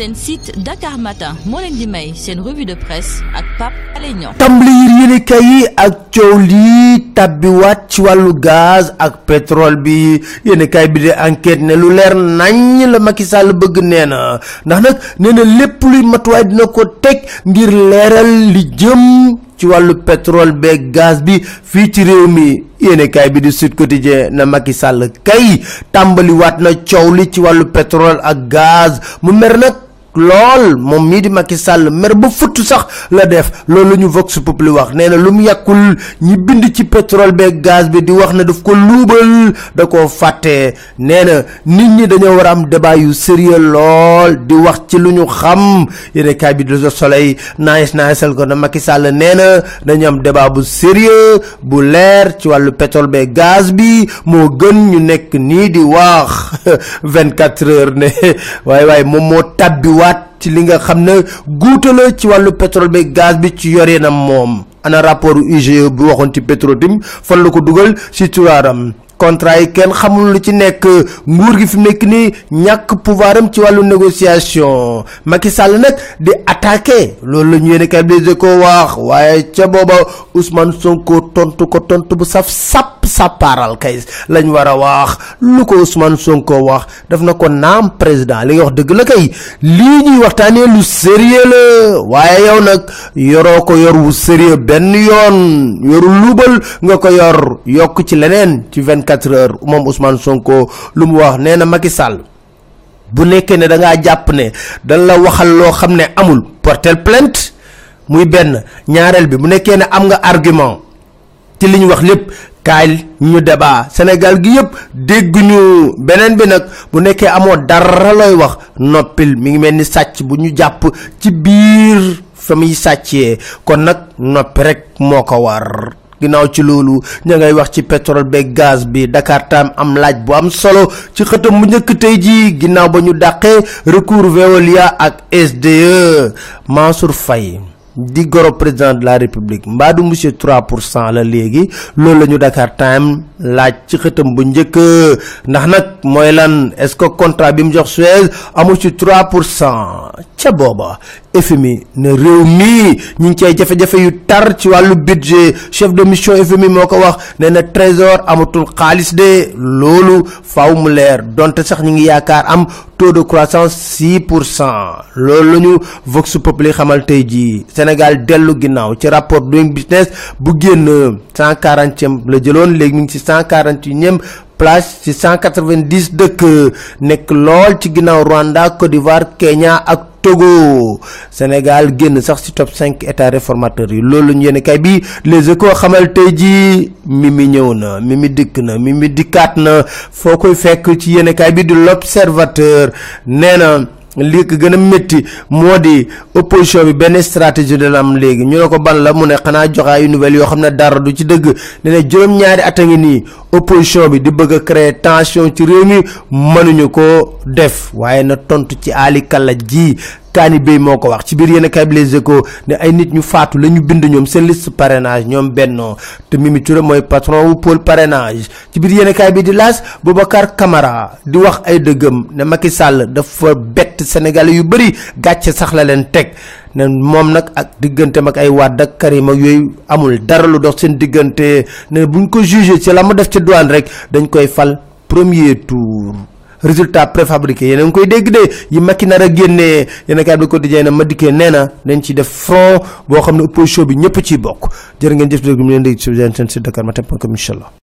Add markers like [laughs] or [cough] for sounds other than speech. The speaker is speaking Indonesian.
seen site Dakar Matin moo leen di may revue de presse ak yi ak ci gaz ak pétrole bi. Yéenekaay bi de enquête ne lu leer nañ la Macky Sall bëgg nee na. Ndax nag nee na lépp luy matuwaay dina ko teg ngir leeral li jëm ci wàllu pétrole beeg gaz bi fii ci réew mi. Yéenekaay bi di Sud Quotidien na Macky Sall kay tàmbaliwaat na coow li ci wàllu pétrole ak gaz. Mu mer nag lool moom mii di Macky Sall mer ba futt sax la def. loolu ñu Vox Populi wax nee na lu mu yàkkul ñi bind ci pétrole beeg gaz bi di wax ne daf ko luubal da koo fàtte. nee na nit ñi dañoo war a am débat yu sérieux lool di wax ci lu ñu xam. yéene kaay bi de soleil ko na Macky Sall nee na dañu am débat bu sérieux bu leer ci wàllu pétrole beeg gaz bi. moo gën ñu nekk nii di wax. [laughs] 24 heures ne. [laughs] waaye waaye moom moo tabbi waat ci li nga xam ne guuta la ci wàllu pétrole bi gaz bi ci yorinam moom. Ana rapport UGE bu waxoon ci Petrotim fan la ko dugal ci turaaram contrat yi kenn xamul lu ci nekk. Nguur gi fi nekk nii ñàkk pouvoir am ci wàllu négociation. Macky Sall nag di attaqué. Loolu la ñu yéene kay ko wax. Waaye ca booba Ousmane Sonko tontu ko tontu bu saf sàpp sàppaaral kay lañ war a wax. Lu ko Ousmane Sonko wax daf na ko naam président. Li nga wax dëgg la kay. Lii ñuy waxtaanee lu sérieux la. Waaye yow nag yoroo ko yor wu sérieux benn yoon. Yoru luubal nga ko yor. Yokk ci leneen ci 24 heures moom Ousmane Sonko lu wax nee na Macky Sall bu nekkee ne da ngaa jàpp ne dañ la waxal loo xam ne amul portel plainte muy benn. Ñaareel bi bu nekkee ne am nga argument ci li ñu wax lépp kaay ñu débat. Sénégal gi yëpp dégguñu. Beneen bi nag bu nekkee amoo dara looy wax noppil. Mi ngi mel ni sàcc bu ñu jàpp ci biir fa muy sàccee. Kon noppi rek moo ko war ginnaaw ci loolu ña ngay wax ci pétrole beeg gaz bi Dakar Time am laaj bu am solo ci xëtam bu njëkk tey jii ginnaaw ba ñu dàqee recours Veolia ak SDE Mansour Faye di goro président de la république mbaadu monsieur 3 pour cent la léegi loolu la ñu Dakar Time laaj ci xëtam bu njëkk. Ndax nag mooy lan est-ce que contrat bi mu jox Suez amu ci 3 pour cent? Ca booba FMI ne réew mii ñu ngi cay jafe-jafe yu tar ci wàllu budget. Chef de mission FMI moo ko wax nee na trésor amatul xaalis de. Loolu faaw mu leer donte sax ñu ngi yaakaar am taux de croissance 6 pour cent. Loolu la ñu Vox Populi xamal tey jii Sénégal dellu ginnaaw ci rapport doing business bu génn 140e la jëloon léegi mu ngi ci 141e place ci 190 dëkk. Nekk lool ci ginnaaw Rwanda Côte d'Ivoire Kenya ak Togo. Sénégal génn sax ci top 5 états réformateurs yi. Loolu ñu yéene kay bi les échos xamal tey ji Mimi ñëw na Mimi dikk na Mimi dikkaat na. Foo koy fekk ci kay bi l'observateur nee na li ko gën a métti moo di opposition bi benn stratégie de am léegi. Ñu ko ban la mu ne xanaa joxe ay nouvelles yoo xam ne dara du ci dëgg. Ne ne juróom-ñaari at nii opposition bi di bëgg créer tension ci réew mi mënuñu ko def. Waaye na tontu ci Ali Kalla ji kaani béy moo ko wax ci biir yenn kay les échos ne ay nit ñu faatu la ñu bind ñoom seen liste parrainage ñoom bennoo te Mimi Touré mooy patron wu pôle parrainage ci biir yenn kay bi di laas Boubacar Camara di wax ay dëggam ne Macky Sall dafa bett Sénégalais yu bëri gàcce sax la leen teg ne moom nag ak digganteem ak ay Wade ak Karim ak yooyu amul dara lu dox seen diggante ne buñ ko jugé ci la def ci douane rek dañ koy fal premier tour résultat préfabriqué yéen a ngi koy dégg de yi Macky nar a génnee yéen a bi quotidien na ma dikkee nee na ciy def front boo xam ne opposition bi ñëpp ciy bokk jërë ngeen jëf dégg mu leen dégg si seen site Dakar Matin point com incha allah